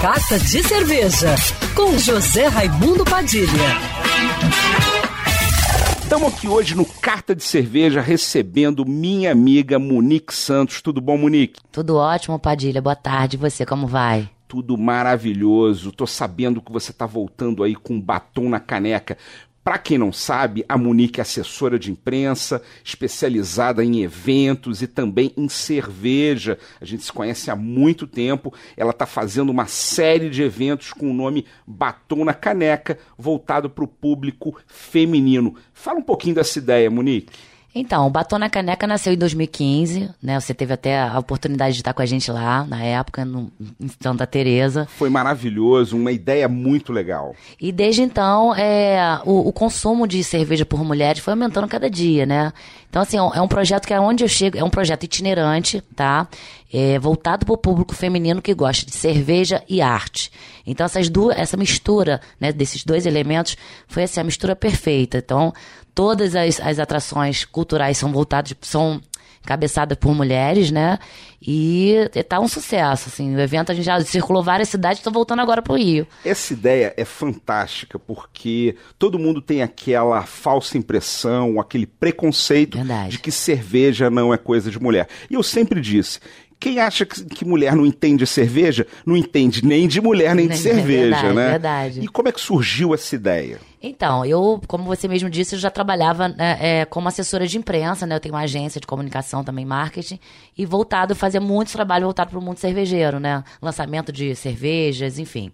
Carta de Cerveja, com José Raimundo Padilha. Estamos aqui hoje no Carta de Cerveja recebendo minha amiga Monique Santos. Tudo bom, Monique? Tudo ótimo, Padilha. Boa tarde. E você, como vai? Tudo maravilhoso. Tô sabendo que você tá voltando aí com batom na caneca. Para quem não sabe, a Monique é assessora de imprensa, especializada em eventos e também em cerveja. A gente se conhece há muito tempo. Ela está fazendo uma série de eventos com o nome Batom na Caneca, voltado para o público feminino. Fala um pouquinho dessa ideia, Monique. Então, o Batom na Caneca nasceu em 2015, né? Você teve até a oportunidade de estar com a gente lá, na época, no, em Santa Teresa. Foi maravilhoso, uma ideia muito legal. E desde então, é, o, o consumo de cerveja por mulheres foi aumentando cada dia, né? Então, assim, é um projeto que é onde eu chego, é um projeto itinerante, tá? É, voltado para o público feminino que gosta de cerveja e arte. Então, essas duas, essa mistura, né, desses dois elementos foi assim, a mistura perfeita. Então, todas as, as atrações culturais são voltadas, são cabeçadas por mulheres, né? E tá um sucesso, assim. O evento a gente já circulou várias cidades, estou voltando agora pro Rio. Essa ideia é fantástica porque todo mundo tem aquela falsa impressão, aquele preconceito Verdade. de que cerveja não é coisa de mulher. E eu sempre disse, quem acha que, mulher não entende cerveja, não entende nem de mulher nem de cerveja, é verdade, né? Verdade. E como é que surgiu essa ideia? Então, eu, como você mesmo disse, eu já trabalhava né, é, como assessora de imprensa, né? Eu tenho uma agência de comunicação também, marketing, e voltado, fazia muito trabalho voltado para o mundo cervejeiro, né? Lançamento de cervejas, enfim.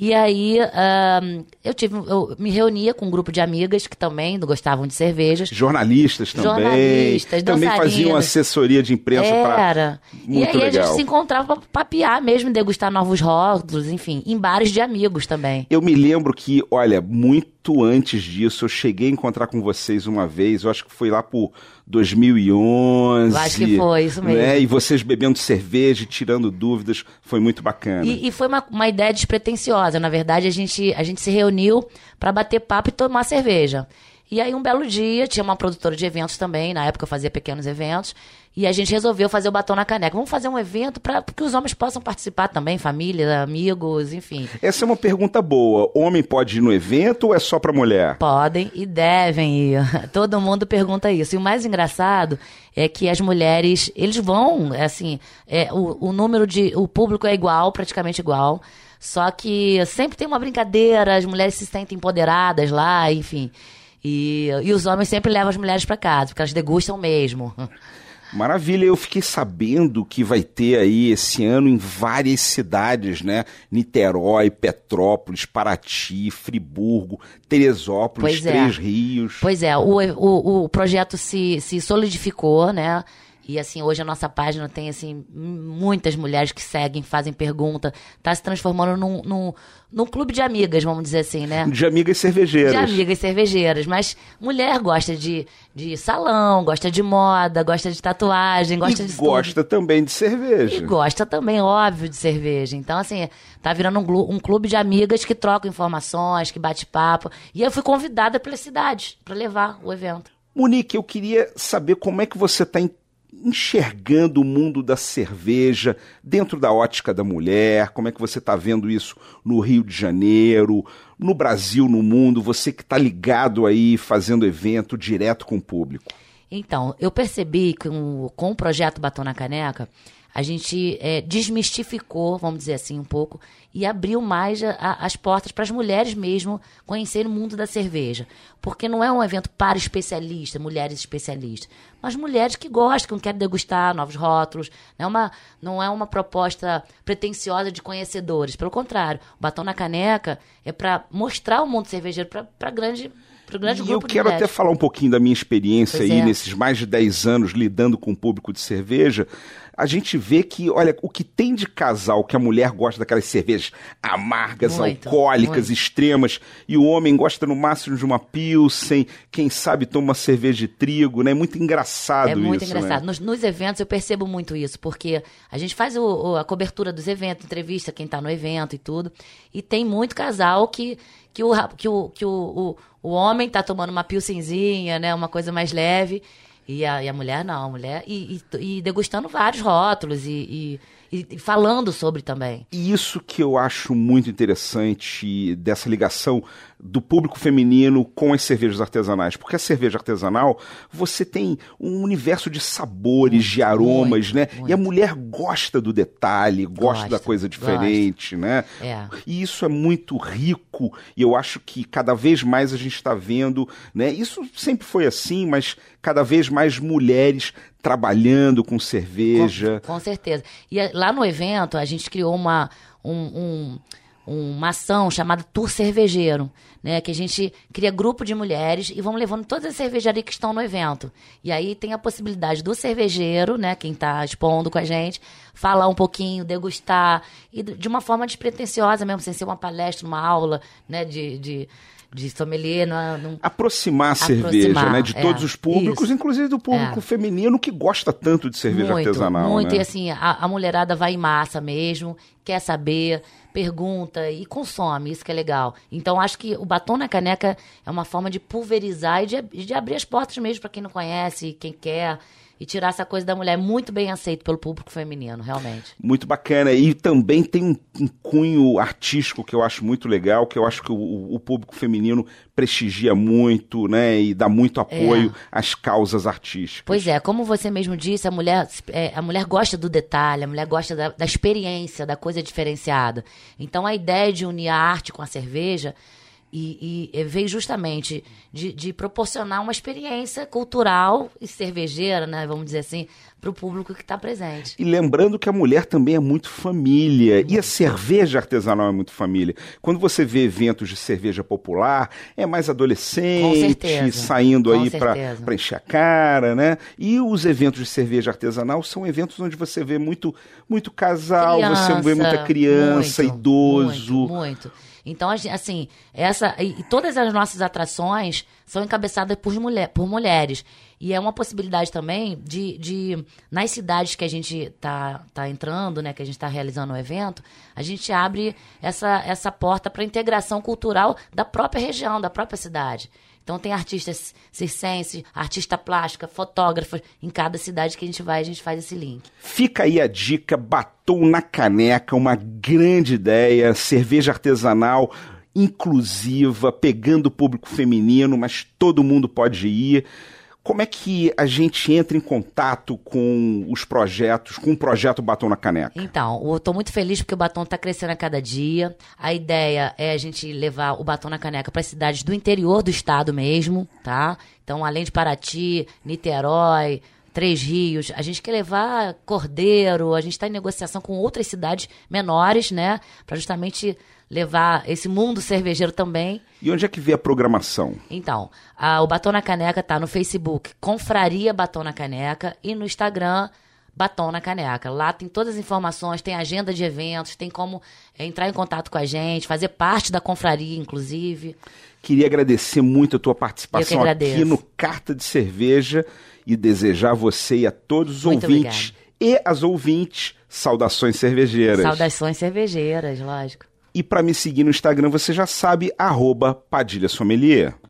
E aí um, eu tive, eu me reunia com um grupo de amigas que também gostavam de cervejas. Jornalistas também. Jornalistas, Também faziam assessoria de imprensa Era. Muito e aí legal. a gente se encontrava para papear mesmo, degustar novos rótulos, enfim, em bares de amigos também. Eu me lembro que, olha, muito antes disso, eu cheguei a encontrar com vocês uma vez, eu acho que foi lá por 2011. Eu acho que foi, isso mesmo. Né? E vocês bebendo cerveja, e tirando dúvidas, foi muito bacana. E, e foi uma, uma ideia despretensiosa. Na verdade, a gente, a gente se reuniu para bater papo e tomar cerveja. E aí, um belo dia, tinha uma produtora de eventos também, na época eu fazia pequenos eventos, e a gente resolveu fazer o batom na caneca. Vamos fazer um evento para que os homens possam participar também, família, amigos, enfim. Essa é uma pergunta boa. Homem pode ir no evento ou é só para mulher? Podem e devem ir. Todo mundo pergunta isso. E o mais engraçado é que as mulheres, eles vão, assim, é, o, o número de. O público é igual, praticamente igual. Só que sempre tem uma brincadeira, as mulheres se sentem empoderadas lá, enfim. E, e os homens sempre levam as mulheres para casa, porque elas degustam mesmo. Maravilha, eu fiquei sabendo que vai ter aí esse ano em várias cidades, né? Niterói, Petrópolis, Paraty, Friburgo, Teresópolis, Pois é. Três Rios. Pois é, o, o, o projeto se, se solidificou, né? E assim, hoje a nossa página tem assim muitas mulheres que seguem, fazem pergunta, tá se transformando num, num, num clube de amigas, vamos dizer assim, né? De amigas cervejeiras. De amigas cervejeiras. Mas mulher gosta de, de salão, gosta de moda, gosta de tatuagem, gosta e de gosta também de cerveja. E gosta também, óbvio, de cerveja. Então, assim, tá virando um, um clube de amigas que trocam informações, que bate papo. E eu fui convidada pela cidade para levar o evento. Monique, eu queria saber como é que você está enxergando o mundo da cerveja dentro da ótica da mulher, como é que você está vendo isso no Rio de Janeiro, no Brasil, no mundo, você que está ligado aí fazendo evento direto com o público. Então, eu percebi que com, com o projeto Batom na Caneca, a gente é, desmistificou, vamos dizer assim, um pouco, e abriu mais a- a- as portas para as mulheres mesmo conhecerem o mundo da cerveja. Porque não é um evento para especialistas, mulheres especialistas, mas mulheres que gostam, que querem degustar novos rótulos. Não é uma, não é uma proposta pretensiosa de conhecedores. Pelo contrário, o Batom na Caneca é para mostrar o mundo cervejeiro para grande, E eu quero até falar um pouquinho da minha experiência Pois aí é. nesses mais de 10 anos lidando com o público de cerveja. A gente vê que, olha, o que tem de casal que a mulher gosta daquelas cervejas amargas, Muito, alcoólicas, muito. extremas, e o homem gosta no máximo de uma pilsen, quem sabe toma uma cerveja de trigo, né? É muito engraçado É muito isso, engraçado. né? Nos, nos eventos eu percebo muito isso, porque a gente faz o- o- a cobertura dos eventos, entrevista quem tá no evento e tudo. E tem muito casal que, que, o, que, o, que o, o, o homem tá tomando uma pilsenzinha, né? Uma coisa mais leve. E a, e a mulher não, a mulher. E, e, e degustando vários rótulos e, e, falando sobre também. E isso que eu acho muito interessante dessa ligação do público feminino com as cervejas artesanais, porque a cerveja artesanal você tem um universo de sabores, de aromas, muito, né? muito. E a mulher gosta do detalhe, gosta, Gosta, da coisa diferente, né? É. E isso é muito rico e eu acho que cada vez mais a gente está vendo, né? Isso sempre foi assim, mas cada vez mais mulheres trabalhando com cerveja. Com, com certeza. E eh, lá no evento, a gente criou uma, um, um- uma ação chamada Tour Cervejeiro, né? Que a gente cria grupo de mulheres e vamos levando todas as cervejarias que estão no evento. E aí tem a possibilidade do cervejeiro, né? Quem está expondo com a gente, falar um pouquinho, degustar, e de uma forma despretensiosa mesmo, sem ser uma palestra, uma aula, né? De, de, de sommelier, não, não, Aproximar a Aproximar, cerveja, né? De é, todos os públicos, isso. inclusive do público É. feminino que gosta tanto de cerveja muito, artesanal. Muito, né? e assim, a, a mulherada vai em massa mesmo, quer saber, pergunta e consome, isso que é legal. Então, acho que o batom na caneca é uma forma de pulverizar e de, de abrir as portas mesmo para quem não conhece, quem quer, e tirar essa coisa da mulher muito bem aceito pelo público feminino, realmente. Muito bacana. E também tem um, um cunho artístico que eu acho muito legal, que eu acho que o, o público feminino prestigia muito, né? E dá muito apoio às causas artísticas. Pois é, como você mesmo disse, a mulher, é, a mulher gosta do detalhe, a mulher gosta da, da experiência, da coisa diferenciada. Então a ideia de unir a arte com a cerveja e, e veio justamente de, de proporcionar uma experiência cultural e cervejeira, né, vamos dizer assim, para o público que está presente. E lembrando que a mulher também é muito família. E a cerveja artesanal é muito família. Quando você vê eventos de cerveja popular, é mais adolescente, saindo Com aí para encher a cara, né? E os eventos de cerveja artesanal são eventos onde você vê muito, muito casal, você vê muita criança, muito, idoso. Muito, muito. Então, assim, essa, e todas as nossas atrações são encabeçadas por, mulher, por mulheres. E é uma possibilidade também de, de nas cidades que a gente tá, tá entrando, né, que a gente está realizando o evento, a gente abre essa, essa porta para integração cultural da própria região, da própria cidade. Então tem artistas circenses, artista plástica, fotógrafos, em cada cidade que a gente vai, a gente faz esse link. Fica aí a dica, batom na caneca, uma grande ideia, cerveja artesanal inclusiva, pegando o público feminino, mas todo mundo pode ir. Como é que a gente entra em contato com os projetos, com o projeto Batom na Caneca? Então, eu tô muito feliz porque o batom tá crescendo a cada dia. A ideia é a gente levar o batom na caneca para cidades do interior do estado mesmo, tá? Então, além de Paraty, Niterói, Três Rios, a gente quer levar Cordeiro, a gente está em negociação com outras cidades menores, né? Para justamente levar esse mundo cervejeiro também. E onde é que vê a programação? Então, a- o Batom na Caneca tá no Facebook Confraria Batom na Caneca e no Instagram Batom na Caneca. Lá tem todas as informações, tem agenda de eventos, tem como é, entrar em contato com a gente, fazer parte da confraria, inclusive. Queria agradecer muito a tua participação aqui no Carta de Cerveja e desejar a você e a todos os Muito ouvintes e as ouvintes saudações cervejeiras. Saudações cervejeiras, lógico. E para me seguir no Instagram, você já sabe, arroba Padilha Sommelier.